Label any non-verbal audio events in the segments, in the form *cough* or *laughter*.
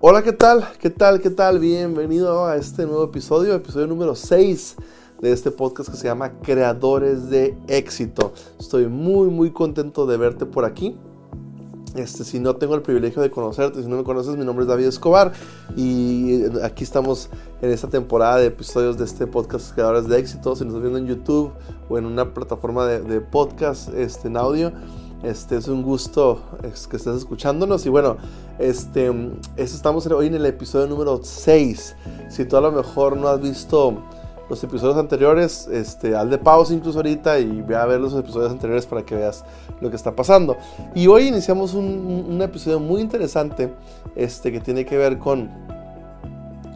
Hola, ¿qué tal? ¿Qué tal? ¿Qué tal? Bienvenido a este nuevo episodio, episodio número 6 de este podcast que se llama Creadores de Éxito. Estoy muy, muy contento de verte por aquí. Este, si no tengo el privilegio de conocerte, si no me conoces, mi nombre es David Escobar y aquí estamos en esta temporada de episodios de este podcast Creadores de Éxito. Si nos estás viendo en YouTube o en una plataforma de, podcast este, en audio, este es un gusto que estés escuchándonos y bueno, este, estamos hoy en el episodio número 6. Si tú a lo mejor no has visto los episodios anteriores, este, al de pausa incluso ahorita y ve a ver los episodios anteriores para que veas lo que está pasando. Y hoy iniciamos un, un episodio muy interesante este, que tiene que ver con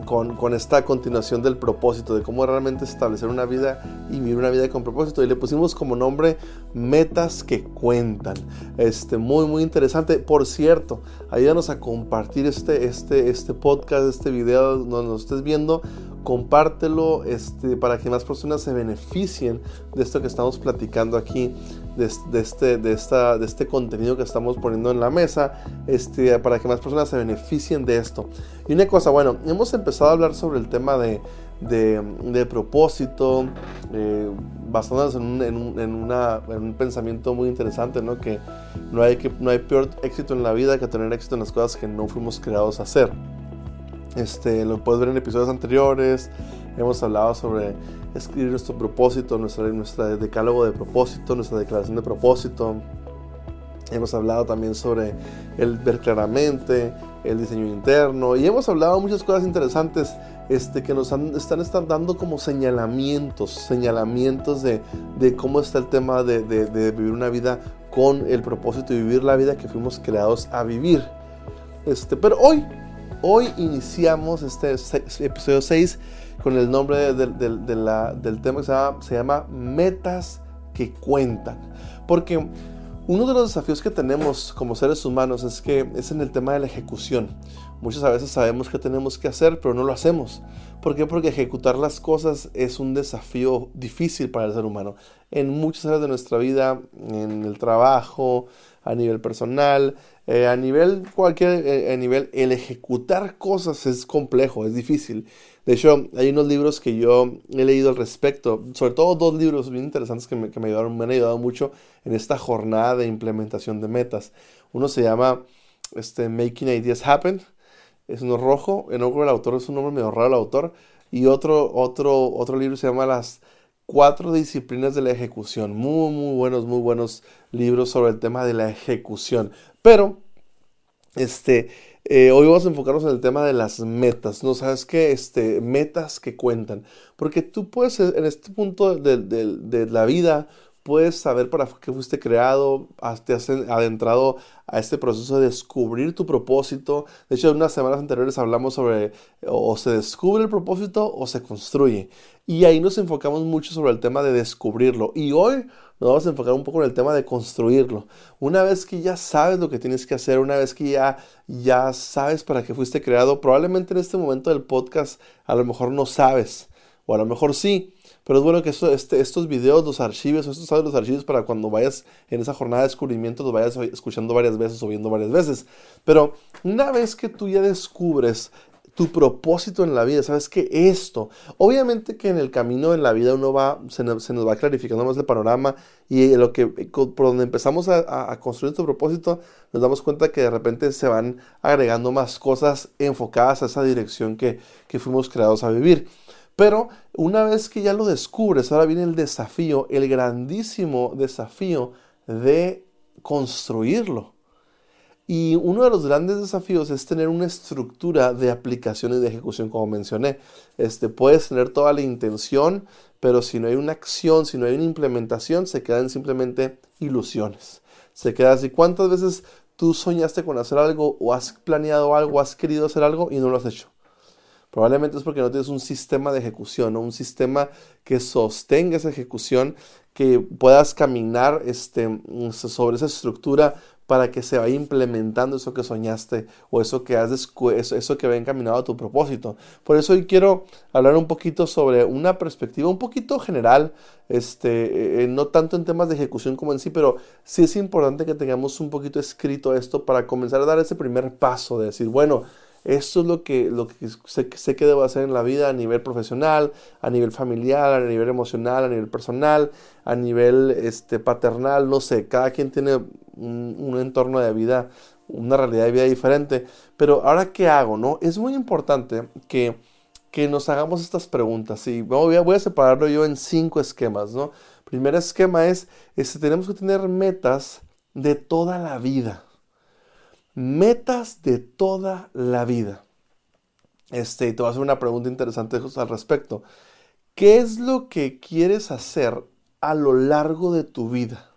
con, esta continuación del propósito, de cómo realmente establecer una vida y vivir una vida con propósito. Y le pusimos como nombre metas que cuentan. Este, muy, muy interesante. Por cierto, ayúdanos a compartir este, este, este podcast, este video donde nos estés viendo compártelo este, para que más personas se beneficien de esto que estamos platicando aquí, de, este, de, esta, de este contenido que estamos poniendo en la mesa, este, para que más personas se beneficien de esto. Y una cosa, bueno, hemos empezado a hablar sobre el tema de, de, propósito, eh, basándonos en un, en, en, una, en un, pensamiento muy interesante, ¿no? Que no hay, que no hay peor éxito en la vida que tener éxito en las cosas que no fuimos creados a hacer. Este, lo puedes ver en episodios anteriores. Hemos hablado sobre escribir nuestro propósito, nuestra, nuestra decálogo de propósito, nuestra declaración de propósito. Hemos hablado también sobre el ver claramente, el diseño interno y hemos hablado muchas cosas interesantes este, que nos están, están, dando como señalamientos, señalamientos de, de cómo está el tema de, de, de, vivir una vida con el propósito y vivir la vida que fuimos creados a vivir. Este, pero hoy Hoy iniciamos este episodio 6 con el nombre del tema que se llama, Metas que cuentan. Porque uno de los desafíos que tenemos como seres humanos es que es en el tema de la ejecución. Muchas veces sabemos que tenemos que hacer, pero no lo hacemos. ¿Por qué? Porque ejecutar las cosas es un desafío difícil para el ser humano. En muchas áreas de nuestra vida, en el trabajo, a nivel personal, eh, a nivel cualquier eh, nivel, el ejecutar cosas es complejo, es difícil. De hecho, hay unos libros que yo he leído al respecto, sobre todo dos libros bien interesantes que me, que me me han ayudado mucho en esta jornada de implementación de metas. Uno se llama este, Making Ideas Happen, es uno rojo, el nombre del autor es un nombre medio raro el autor, y otro, otro, otro libro se llama Las cuatro disciplinas de la ejecución. Muy, muy buenos, muy buenos libros sobre el tema de la ejecución. Pero, este, eh, hoy vamos a enfocarnos en el tema de las metas. ¿No sabes qué? Este, metas que cuentan. Porque tú puedes, en este punto de, de la vida, puedes saber para qué fuiste creado, te has adentrado a este proceso de descubrir tu propósito. De hecho, en unas semanas anteriores hablamos sobre o se descubre el propósito o se construye. Y ahí nos enfocamos mucho sobre el tema de descubrirlo. Y hoy nos vamos a enfocar un poco en el tema de construirlo. Una vez que ya sabes lo que tienes que hacer, una vez que ya, ya sabes para qué fuiste creado, probablemente en este momento del podcast a lo mejor no sabes, o a lo mejor sí, pero es bueno que este, estos videos, los archivos, estos sabes los archivos para cuando vayas en esa jornada de descubrimiento, los vayas escuchando varias veces o viendo varias veces. Pero una vez que tú ya descubres tu propósito en la vida, sabes que esto, obviamente que en el camino en la vida uno va, se nos, va clarificando más el panorama y lo que, por donde empezamos a, construir tu propósito, nos damos cuenta que de repente se van agregando más cosas enfocadas a esa dirección que, que fuimos creados a vivir. Pero una vez que ya lo descubres, ahora viene el desafío, el grandísimo desafío de construirlo. Y uno de los grandes desafíos es tener una estructura de aplicación y de ejecución, como mencioné. Este, puedes tener toda la intención, pero si no hay una acción, si no hay una implementación, se quedan simplemente ilusiones. Se queda así. ¿Cuántas veces tú soñaste con hacer algo o has planeado algo, has querido hacer algo y no lo has hecho? Probablemente es porque no tienes un sistema de ejecución, o un sistema que sostenga esa ejecución, que puedas caminar este, sobre esa estructura para que se vaya implementando eso que soñaste o eso que has eso, eso que va encaminado a tu propósito. Por eso hoy quiero hablar un poquito sobre una perspectiva un poquito general, este, eh, no tanto en temas de ejecución como en sí, pero sí es importante que tengamos un poquito escrito esto para comenzar a dar ese primer paso de decir, bueno, esto es lo que, lo que sé, que debo hacer en la vida a nivel profesional, a nivel familiar, a nivel emocional, a nivel personal, a nivel este, paternal, no sé, cada quien tiene un, entorno de vida, una realidad de vida diferente. Pero ahora, ¿qué hago? No? Es muy importante que, que nos hagamos estas preguntas. Y voy a, voy a separarlo yo en cinco esquemas. ¿no? Primer esquema es, este, tenemos que tener metas de toda la vida metas de toda la vida. Este, te voy a hacer una pregunta interesante al respecto. ¿Qué es lo que quieres hacer a lo largo de tu vida?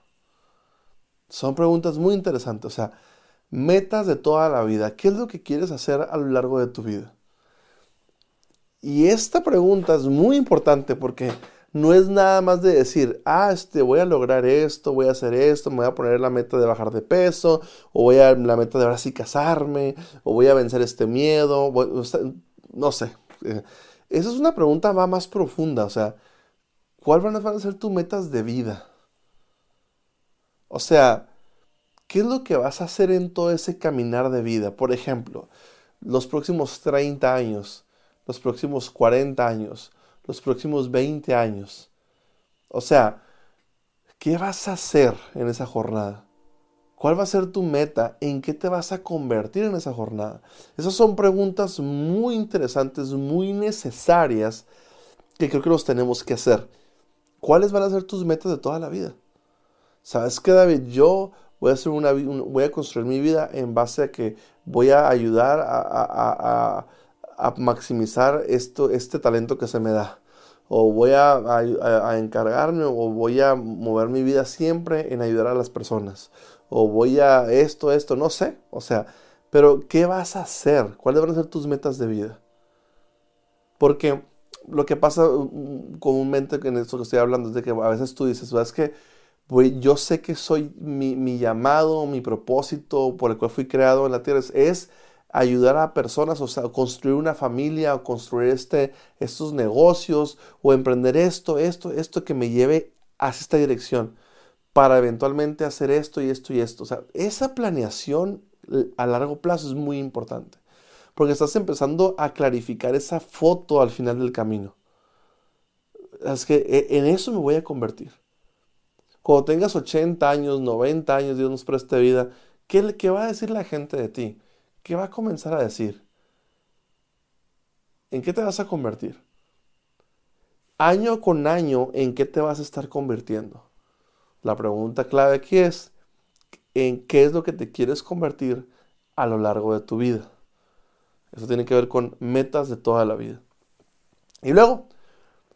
Son preguntas muy interesantes. O sea, metas de toda la vida. ¿Qué es lo que quieres hacer a lo largo de tu vida? Y esta pregunta es muy importante porque no es nada más de decir, ah, este, voy a lograr esto, voy a hacer esto, me voy a poner la meta de bajar de peso, o voy a la meta de ahora sí casarme, o voy a vencer este miedo, no sé. Eh, esa es una pregunta va más profunda, o sea, ¿cuáles van a ser tus metas de vida? O sea, ¿qué es lo que vas a hacer en todo ese caminar de vida? Por ejemplo, los próximos 30 años, los próximos 40 años, los próximos 20 años. O sea, ¿qué vas a hacer en esa jornada? ¿Cuál va a ser tu meta? ¿En qué te vas a convertir en esa jornada? Esas son preguntas muy interesantes, muy necesarias, que creo que los tenemos que hacer. ¿Cuáles van a ser tus metas de toda la vida? ¿Sabes qué, David? Yo voy a, construir mi vida en base a que voy a ayudar a maximizar esto, este talento que se me da. O voy a, encargarme o voy a mover mi vida siempre en ayudar a las personas. O voy a esto, esto, no sé. O sea, pero ¿qué vas a hacer? ¿Cuáles van a ser tus metas de vida? Porque lo que pasa mm, comúnmente en esto que estoy hablando es de que a veces tú dices, ¿sabes que yo sé que soy mi, mi, llamado, mi propósito por el cual fui creado en la tierra es ayudar a personas, o sea, construir una familia, o construir este, estos negocios, o emprender esto, esto, esto que me lleve hacia esta dirección, para eventualmente hacer esto y esto y esto. O sea, esa planeación a largo plazo es muy importante, porque estás empezando a clarificar esa foto al final del camino. Es que e, en eso me voy a convertir. Cuando tengas 80 años, 90 años, Dios nos preste vida, ¿qué, ¿qué va a decir la gente de ti? ¿Qué va a comenzar a decir? ¿En qué te vas a convertir? Año con año, ¿en qué te vas a estar convirtiendo? La pregunta clave aquí es, ¿en qué es lo que te quieres convertir a lo largo de tu vida? Eso tiene que ver con metas de toda la vida. Y luego,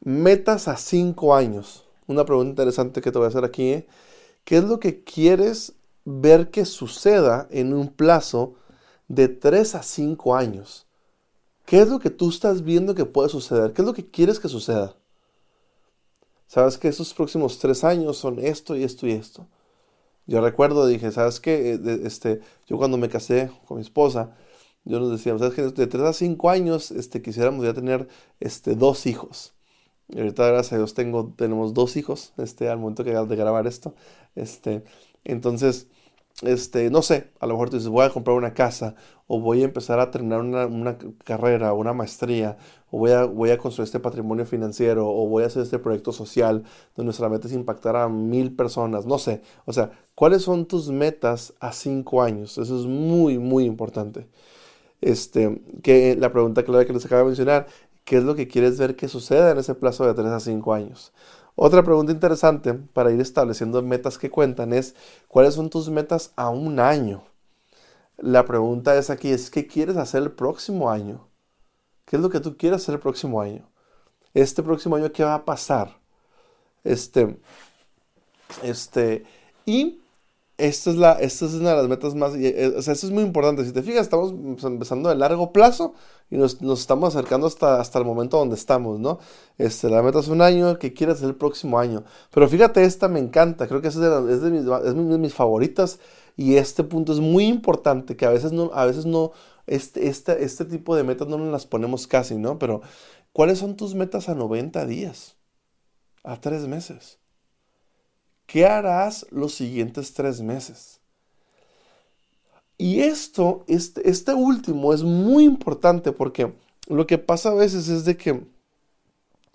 metas a cinco años. Una pregunta interesante que te voy a hacer aquí. ¿eh? ¿Qué es lo que quieres ver que suceda en un plazo de 3 a 5 años. ¿Qué es lo que tú estás viendo que puede suceder? ¿Qué es lo que quieres que suceda? Sabes que estos próximos 3 años son esto y esto y esto. Yo recuerdo, dije, ¿sabes qué? Eh, este, yo cuando me casé con mi esposa, yo nos decíamos, ¿sabes qué? De 3 a 5 años este, quisiéramos ya tener este, dos hijos. Y ahorita, gracias a Dios, tengo, tenemos dos hijos este, al momento que, de grabar esto. Este, entonces, este, no sé, a lo mejor tú dices, voy a comprar una casa, o voy a empezar a terminar una, carrera, una maestría, o voy a, voy a construir este patrimonio financiero, o voy a hacer este proyecto social, donde nuestra meta es impactar a mil personas, no sé. O sea, ¿cuáles son tus metas a cinco años? Eso es muy, muy importante. Este, que la pregunta clave que les acabo de mencionar, ¿qué es lo que quieres ver que suceda en ese plazo de 3 a 5 años? Otra pregunta interesante para ir estableciendo metas que cuentan es, ¿cuáles son tus metas a un año? La pregunta es aquí, es ¿qué quieres hacer el próximo año? ¿Qué es lo que tú quieres hacer el próximo año? Este próximo año, ¿qué va a pasar? Este, este, y esta es, la, esta es una de las metas más, eh, o sea, esto es muy importante. Si te fijas, estamos empezando de largo plazo y nos, nos, estamos acercando hasta, hasta el momento donde estamos, ¿no? Este, la meta es un año, ¿qué quieres el próximo año? Pero fíjate, esta me encanta, creo que es de, es de, mis, es de mis favoritas Y este punto es muy importante, que a veces no, a veces no, este, este, este tipo de metas no nos las ponemos casi, ¿no? Pero, ¿cuáles son tus metas a 90 días? A tres meses. ¿Qué harás los siguientes tres meses? Y esto, este, este último es muy importante porque lo que pasa a veces es de que,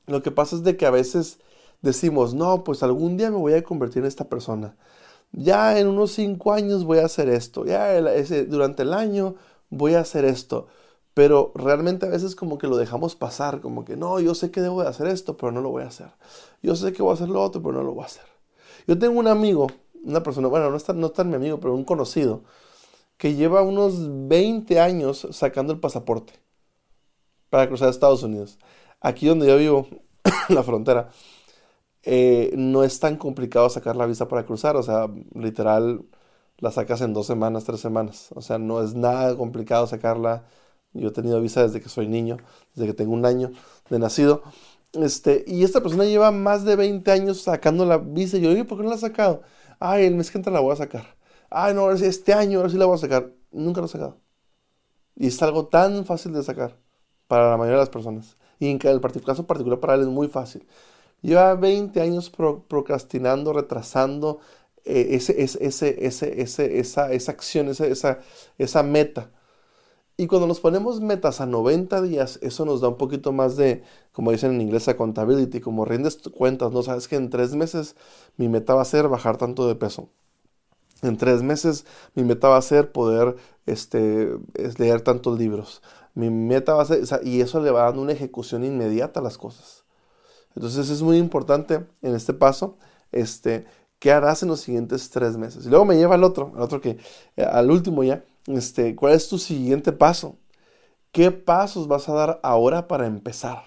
lo que pasa es de que a veces decimos, no, pues algún día me voy a convertir en esta persona. Ya en unos cinco años voy a hacer esto. Ya durante el año voy a hacer esto. Pero realmente a veces como que lo dejamos pasar, como que no, yo sé que debo de hacer esto, pero no lo voy a hacer. Yo sé que voy a hacer lo otro, pero no lo voy a hacer. Yo tengo un amigo, una persona, bueno, no está, no está mi amigo, pero un conocido, que lleva unos 20 años sacando el pasaporte para cruzar Estados Unidos. Aquí donde yo vivo, *coughs* la frontera, eh, no es tan complicado sacar la visa para cruzar. O sea, literal, la sacas en dos semanas, tres semanas. O sea, no es nada complicado sacarla. Yo he tenido visa desde que soy niño, desde que tengo un año de nacido. Este, y esta persona lleva más de 20 años sacando la visa. Y yo, digo, ¿por qué no la ha sacado? Ay, el mes que entra la voy a sacar. Ay, no, este año, ahora sí la voy a sacar. Nunca lo he sacado. Y es algo tan fácil de sacar para la mayoría de las personas. Y en el caso particular para él es muy fácil. Lleva 20 años procrastinando, retrasando eh, ese, ese, ese, esa, esa acción, esa, esa meta. Y cuando nos ponemos metas a 90 días, eso nos da un poquito más de, como dicen en inglés, accountability, como rindes cuentas, ¿no? Sabes que en tres meses mi meta va a ser bajar tanto de peso. En tres meses mi meta va a ser poder este, leer tantos libros. Mi meta va a ser, y eso le va dando una ejecución inmediata a las cosas. Entonces es muy importante en este paso, este, ¿qué harás en los siguientes tres meses? Y luego me lleva al otro, al otro que, eh, al último ya, este, ¿cuál es tu siguiente paso? ¿Qué pasos vas a dar ahora para empezar?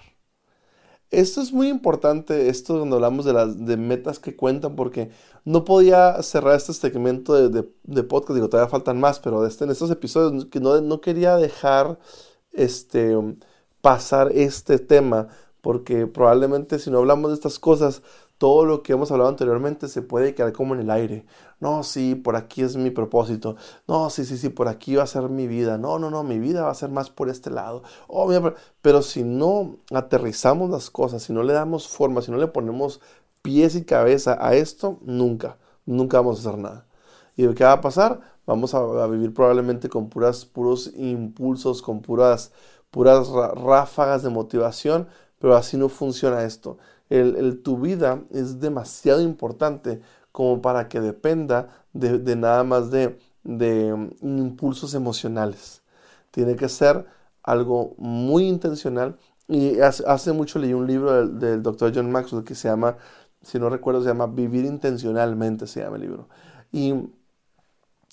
Esto es muy importante, esto cuando hablamos de las de metas que cuentan, porque no podía cerrar este segmento de, de, podcast, digo, todavía faltan más, pero este, en estos episodios que no, no quería dejar este, pasar este tema, porque probablemente si no hablamos de estas cosas, todo lo que hemos hablado anteriormente se puede quedar como en el aire. No, sí, por aquí es mi propósito. No, sí, sí, sí, por aquí va a ser mi vida. No, no, no, mi vida va a ser más por este lado. Oh, pero si no aterrizamos las cosas, si no le damos forma, si no le ponemos pies y cabeza a esto, nunca, nunca vamos a hacer nada. ¿Y qué va a pasar? Vamos a, vivir probablemente con puras, puros impulsos, con puras, puras ráfagas de motivación, pero así no funciona esto el, tu vida es demasiado importante como para que dependa de, nada más de, mm, impulsos emocionales. Tiene que ser algo muy intencional. Y hace, mucho leí un libro del, doctor John Maxwell que se llama, si no recuerdo, se llama Vivir intencionalmente, se llama el libro. Y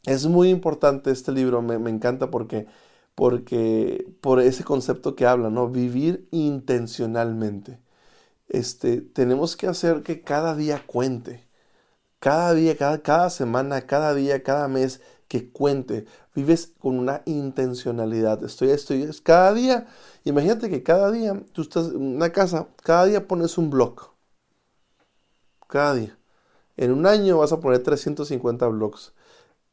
es muy importante este libro, me, me encanta porque, porque por ese concepto que habla, ¿no? Vivir intencionalmente este, tenemos que hacer que cada día cuente. Cada día, cada, semana, cada día, cada mes, que cuente. Vives con una intencionalidad. Estoy, estoy, es cada día. Imagínate que cada día, tú estás en una casa, cada día pones un blog. Cada día. En un año vas a poner 350 blogs.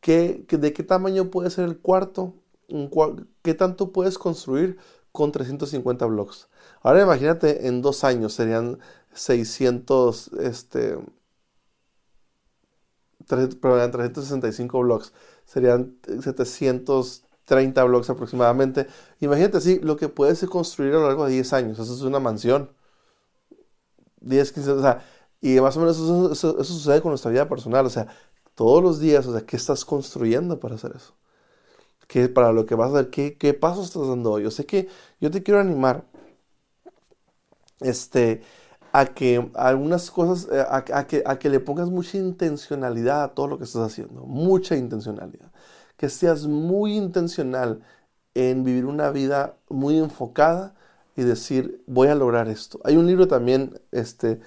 ¿Qué, de qué tamaño puede ser el cuarto? ¿Qué tanto puedes construir con 350 blogs? Ahora imagínate, en dos años serían 600, este, 365 blogs, serían 730 blogs aproximadamente. Imagínate así lo que puedes construir a lo largo de 10 años, eso es una mansión. 10, 15, o sea, y más o menos eso, sucede con nuestra vida personal, o sea, todos los días, o sea, ¿qué estás construyendo para hacer eso? ¿Qué, para lo que vas a hacer? ¿Qué, qué pasos estás dando hoy? Yo sé que yo te quiero animar este, a que algunas cosas, eh, a, que, a que le pongas mucha intencionalidad a todo lo que estás haciendo, mucha intencionalidad. Que seas muy intencional en vivir una vida muy enfocada y decir, voy a lograr esto. Hay un libro también, este,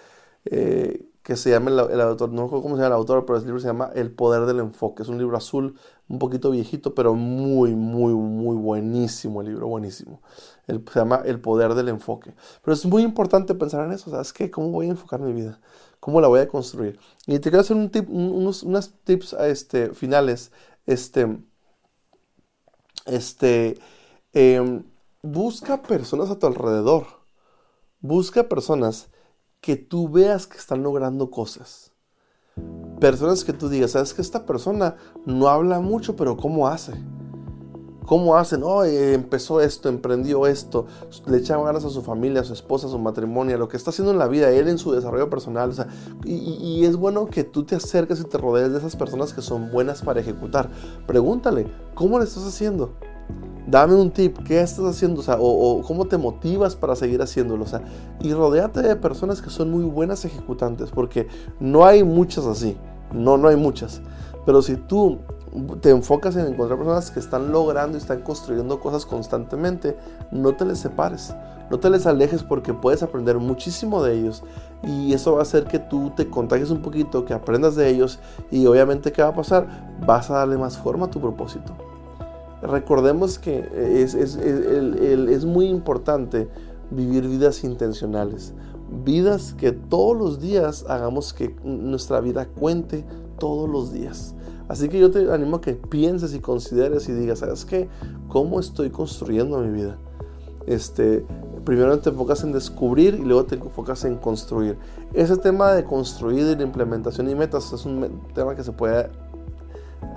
eh, que se llama el, autor, no sé cómo se llama el autor, pero el libro se llama El Poder del Enfoque. Es un libro azul, un poquito viejito, pero muy, muy, muy buenísimo el libro, buenísimo. se llama El Poder del Enfoque. Pero es muy importante pensar en eso, ¿sabes qué? ¿Cómo voy a enfocar mi vida? ¿Cómo la voy a construir? Y te quiero hacer un unos tips este, finales. Este, este, em, busca personas a tu alrededor. Busca personas que tú veas que están logrando cosas. Personas que tú digas, sabes que esta persona no habla mucho, pero ¿cómo hace? ¿Cómo hacen? Oh, empezó esto, emprendió esto, le echan ganas a su familia, a su esposa, a su matrimonio, a lo que está haciendo en la vida, él en su desarrollo personal. y, y, es bueno que tú te acerques y te rodees de esas personas que son buenas para ejecutar. Pregúntale, ¿cómo le estás haciendo? Dame un tip, ¿qué estás haciendo? O, cómo te motivas para seguir haciéndolo. O sea, y rodeate de personas que son muy buenas ejecutantes, porque no hay muchas así. No, no hay muchas. Pero si tú te enfocas en encontrar personas que están logrando y están construyendo cosas constantemente, no te les separes, no te les alejes porque puedes aprender muchísimo de ellos y eso va a hacer que tú te contagies un poquito, que aprendas de ellos y obviamente ¿qué va a pasar? Vas a darle más forma a tu propósito. Recordemos que es, es, es muy importante vivir vidas intencionales, vidas que todos los días hagamos que nuestra vida cuente todos los días. Así que yo te animo a que pienses y consideres y digas, ¿sabes qué? ¿Cómo estoy construyendo mi vida? Este, primero te enfocas en descubrir y luego te enfocas en construir. Ese tema de construir y de implementación y metas es un tema que se puede,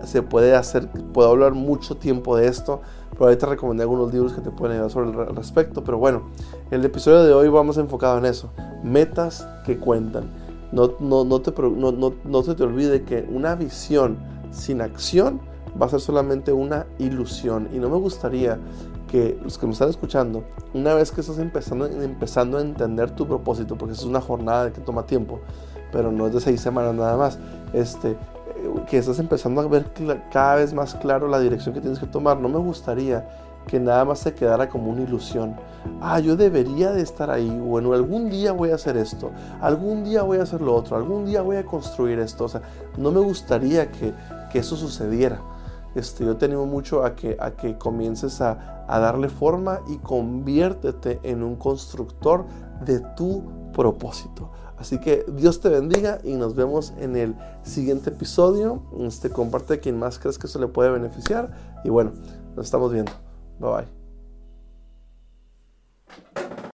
se puede hacer, puedo hablar mucho tiempo de esto, pero te recomendé algunos libros que te pueden ayudar sobre el respecto. Pero bueno, el episodio de hoy vamos enfocado en eso, metas que cuentan. No, no, no, te, no, no se te olvide que una visión sin acción va a ser solamente una ilusión. Y no me gustaría que los que me están escuchando, una vez que estás empezando, empezando a entender tu propósito, porque es una jornada que toma tiempo, pero no es de seis semanas nada más, este, que estás empezando a ver cada vez más claro la dirección que tienes que tomar, no me gustaría que nada más se quedara como una ilusión. Ah, yo debería de estar ahí. Bueno, algún día voy a hacer esto. Algún día voy a hacer lo otro. Algún día voy a construir esto. O sea, no me gustaría que, que eso sucediera. Este, yo te animo mucho a que, a que comiences a, a darle forma y conviértete en un constructor de tu propósito. Así que Dios te bendiga y nos vemos en el siguiente episodio. Este, comparte quien más crees que eso le puede beneficiar. Y bueno, nos estamos viendo. Bye bye.